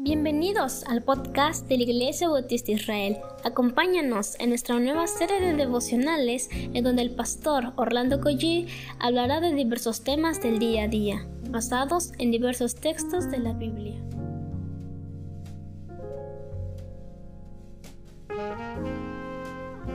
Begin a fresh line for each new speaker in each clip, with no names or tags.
Bienvenidos al podcast de la Iglesia Bautista Israel. Acompáñanos en nuestra nueva serie de devocionales en donde el pastor Orlando Collie hablará de diversos temas del día a día, basados en diversos textos de la Biblia.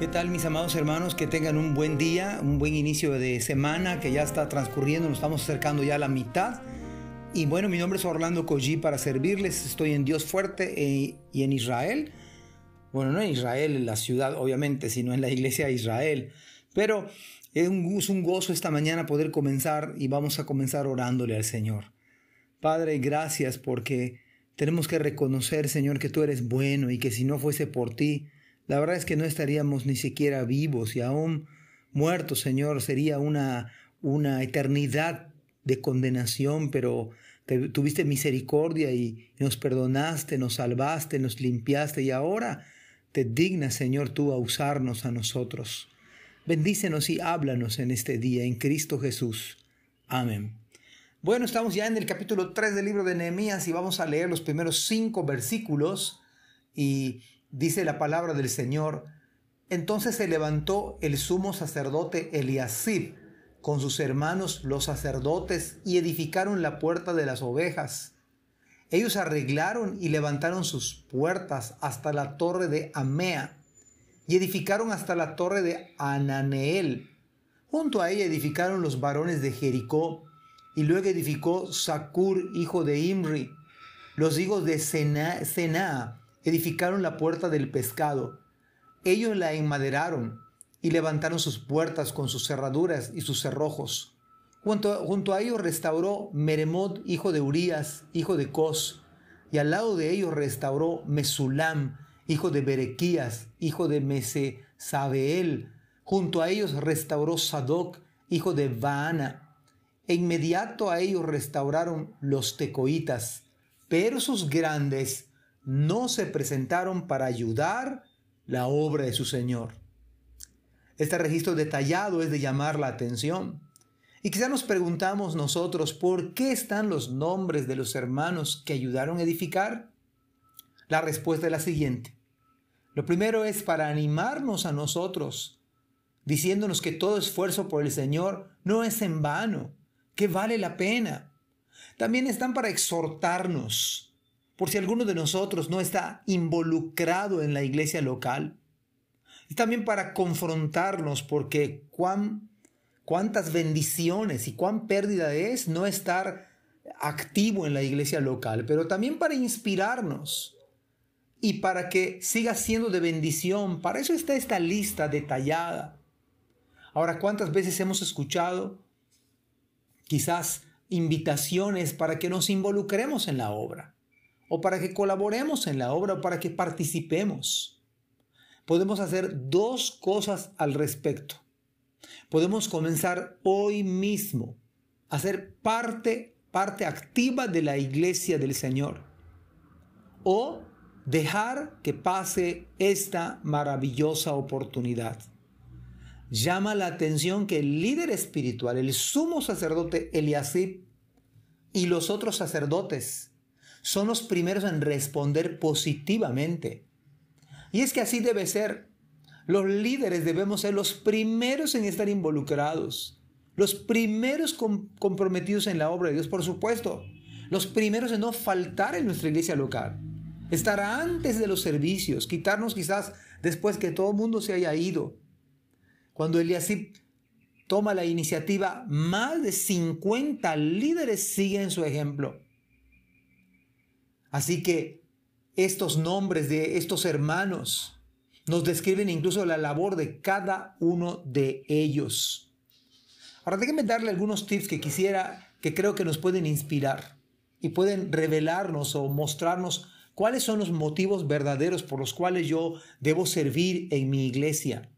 ¿Qué tal mis amados hermanos? Que tengan un buen día, un buen inicio de semana que ya está transcurriendo, nos estamos acercando ya a la mitad. Y bueno, mi nombre es Orlando Collie para servirles. Estoy en Dios Fuerte eh, y en Israel. Bueno, no en Israel, en la ciudad, obviamente, sino en la iglesia de Israel. Pero es un gozo esta mañana poder comenzar y vamos a comenzar orándole al Señor. Padre, gracias porque tenemos que reconocer, Señor, que tú eres bueno y que si no fuese por ti, la verdad es que no estaríamos ni siquiera vivos y aún muertos, Señor, sería una, una eternidad de condenación, pero tuviste misericordia y nos perdonaste, nos salvaste, nos limpiaste y ahora te dignas, Señor, tú a usarnos a nosotros. Bendícenos y háblanos en este día, en Cristo Jesús. Amén. Bueno, estamos ya en el capítulo 3 del libro de Nehemías y vamos a leer los primeros cinco versículos y dice la palabra del Señor. Entonces se levantó el sumo sacerdote Eliasib con sus hermanos los sacerdotes y edificaron la puerta de las ovejas. Ellos arreglaron y levantaron sus puertas hasta la torre de Amea y edificaron hasta la torre de Ananeel. Junto a ella edificaron los varones de Jericó y luego edificó Sacur, hijo de Imri. Los hijos de Sena edificaron la puerta del pescado. Ellos la enmaderaron y levantaron sus puertas con sus cerraduras y sus cerrojos. Junto, a ellos restauró Meremot, hijo de Urías, hijo de Cos, y al lado de ellos restauró Mesulam, hijo de Berequías, hijo de Mesesabeel. Junto a ellos restauró Sadoc, hijo de Baana. E inmediato a ellos restauraron los tecoitas, pero sus grandes no se presentaron para ayudar la obra de su Señor. Este registro detallado es de llamar la atención. Y quizá nos preguntamos nosotros, ¿por qué están los nombres de los hermanos que ayudaron a edificar? La respuesta es la siguiente. Lo primero es para animarnos a nosotros, diciéndonos que todo esfuerzo por el Señor no es en vano, que vale la pena. También están para exhortarnos, por si alguno de nosotros no está involucrado en la iglesia local y también para confrontarnos porque cuán, cuántas bendiciones y cuán pérdida es no estar activo en la iglesia local, pero también para inspirarnos y para que siga siendo de bendición. Para eso está esta lista detallada. Ahora, ¿cuántas veces hemos escuchado quizás invitaciones para que nos involucremos en la obra? O para que colaboremos en la obra o para que participemos podemos hacer dos cosas al respecto. Podemos comenzar hoy mismo a ser parte, parte activa de la iglesia del Señor. O dejar que pase esta maravillosa oportunidad. Llama la atención que el líder espiritual, el sumo sacerdote Eliasib y los otros sacerdotes son los primeros en responder positivamente y es que así debe ser. Los líderes debemos ser los primeros en estar involucrados, los primeros comprometidos en la obra de Dios, por supuesto, los primeros en no faltar en nuestra iglesia local, estar antes de los servicios, quitarnos quizás después que todo el mundo se haya ido. Cuando Eliasib toma la iniciativa, más de 50 líderes siguen su ejemplo. Así que estos nombres de estos hermanos nos describen incluso la labor de cada uno de ellos. Ahora déjenme darle algunos tips que quisiera, que creo que nos pueden inspirar y pueden revelarnos o mostrarnos cuáles son los motivos verdaderos por los cuales yo debo servir en mi iglesia.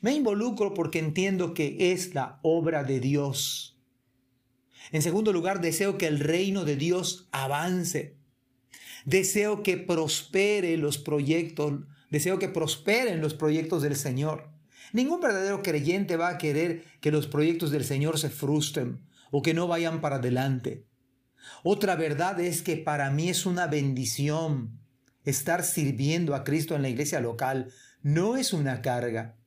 Me involucro porque entiendo que es la obra de Dios. En segundo lugar, deseo que el reino de Dios avance. Deseo que prospere los proyectos, deseo que prosperen los proyectos del Señor. Ningún verdadero creyente va a querer que los proyectos del Señor se frustren o que no vayan para adelante. Otra verdad es que para mí es una bendición estar sirviendo a Cristo en la iglesia local. No es una carga,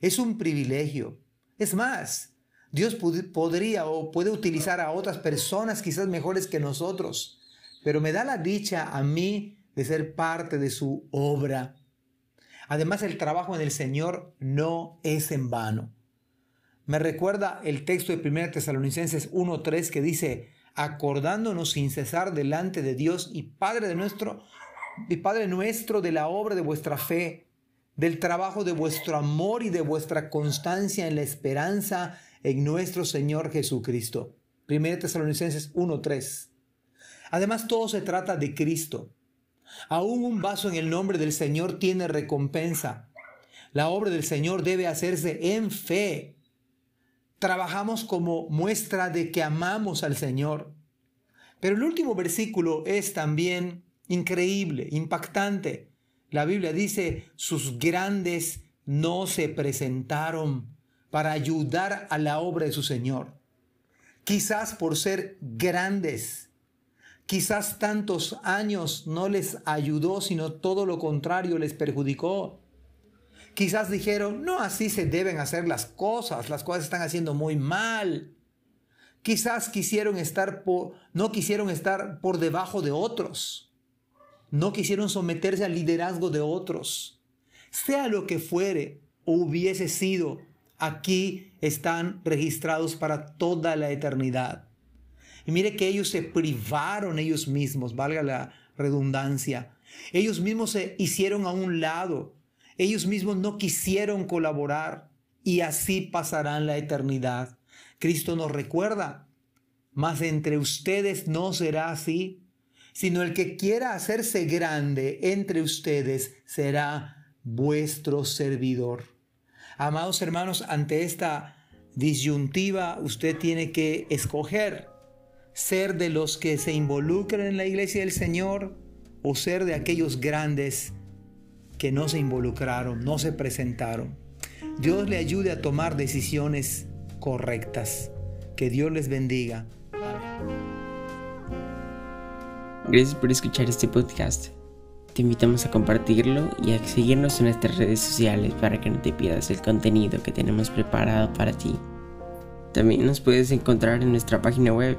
es un privilegio. Es más, Dios podría o puede utilizar a otras personas quizás mejores que nosotros, pero me da la dicha a mí de ser parte de su obra. Además, el trabajo en el Señor no es en vano. Me recuerda el texto de 1 Tesalonicenses 1.3 que dice, acordándonos sin cesar delante de Dios y Padre de nuestro y Padre nuestro de la obra de vuestra fe, del trabajo de vuestro amor y de vuestra constancia en la esperanza en nuestro Señor Jesucristo. 1 Tesalonicenses 1:3. Además todo se trata de Cristo. Aún un vaso en el nombre del Señor tiene recompensa. La obra del Señor debe hacerse en fe. Trabajamos como muestra de que amamos al Señor. Pero el último versículo es también increíble, impactante. La Biblia dice, sus grandes no se presentaron para ayudar a la obra de su Señor. Quizás por ser grandes, quizás tantos años no les ayudó, sino todo lo contrario les perjudicó. Quizás dijeron, no así se deben hacer las cosas, las cosas están haciendo muy mal. Quizás quisieron estar por, no quisieron estar por debajo de otros. No quisieron someterse al liderazgo de otros. Sea lo que fuere o hubiese sido, aquí están registrados para toda la eternidad. Y mire que ellos se privaron ellos mismos, valga la redundancia. Ellos mismos se hicieron a un lado. Ellos mismos no quisieron colaborar y así pasarán la eternidad. Cristo nos recuerda, mas entre ustedes no será así, sino el que quiera hacerse grande entre ustedes será vuestro servidor. Amados hermanos, ante esta disyuntiva usted tiene que escoger ser de los que se involucran en la iglesia del Señor o ser de aquellos grandes que no se involucraron, no se presentaron. Dios le ayude a tomar decisiones correctas. Que Dios les bendiga.
Gracias por escuchar este podcast. Te invitamos a compartirlo y a seguirnos en nuestras redes sociales para que no te pierdas el contenido que tenemos preparado para ti. También nos puedes encontrar en nuestra página web